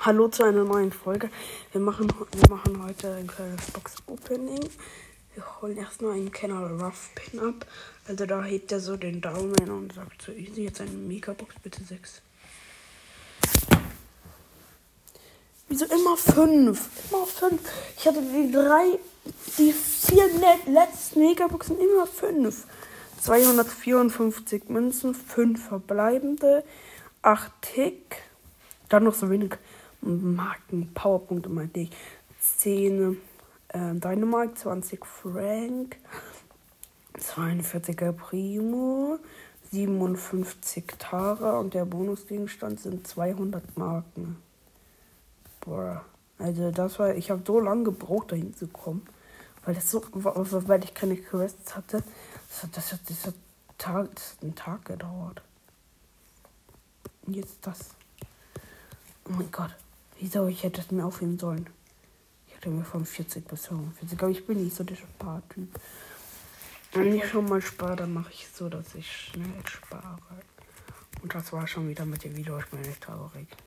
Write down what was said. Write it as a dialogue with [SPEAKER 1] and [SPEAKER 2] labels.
[SPEAKER 1] Hallo zu einer neuen Folge. Wir machen, wir machen heute ein kleines Box-Opening. Wir holen erstmal einen Kenner Rough Pin ab. Also da hebt er so den Daumen und sagt so easy, jetzt eine Megabox, bitte 6. Wieso immer 5? Immer 5. Ich hatte die drei, die vier letzten Megaboxen immer 5. 254 Münzen, 5 verbleibende, 8 Tick, dann noch so wenig Marken, Powerpunkte meinte ich. 10 äh, Dynamite, 20 Frank, 42er Primo, 57 Tara und der Bonusgegenstand sind 200 Marken. Boah, also das war, ich habe so lange gebraucht, dahin zu kommen, weil das so, weil ich keine Quests hatte. Das hat, das hat, das hat, Tag, das hat einen Tag gedauert. Und jetzt das. Oh mein Gott. Wieso? Ich hätte es mir aufheben sollen. Ich hätte mir von 40 bis 45. Aber ich bin nicht so der Spartyp. Wenn ich schon mal spare, dann mache ich so, dass ich schnell spare. Und das war schon wieder mit dem Video. Ich bin echt traurig.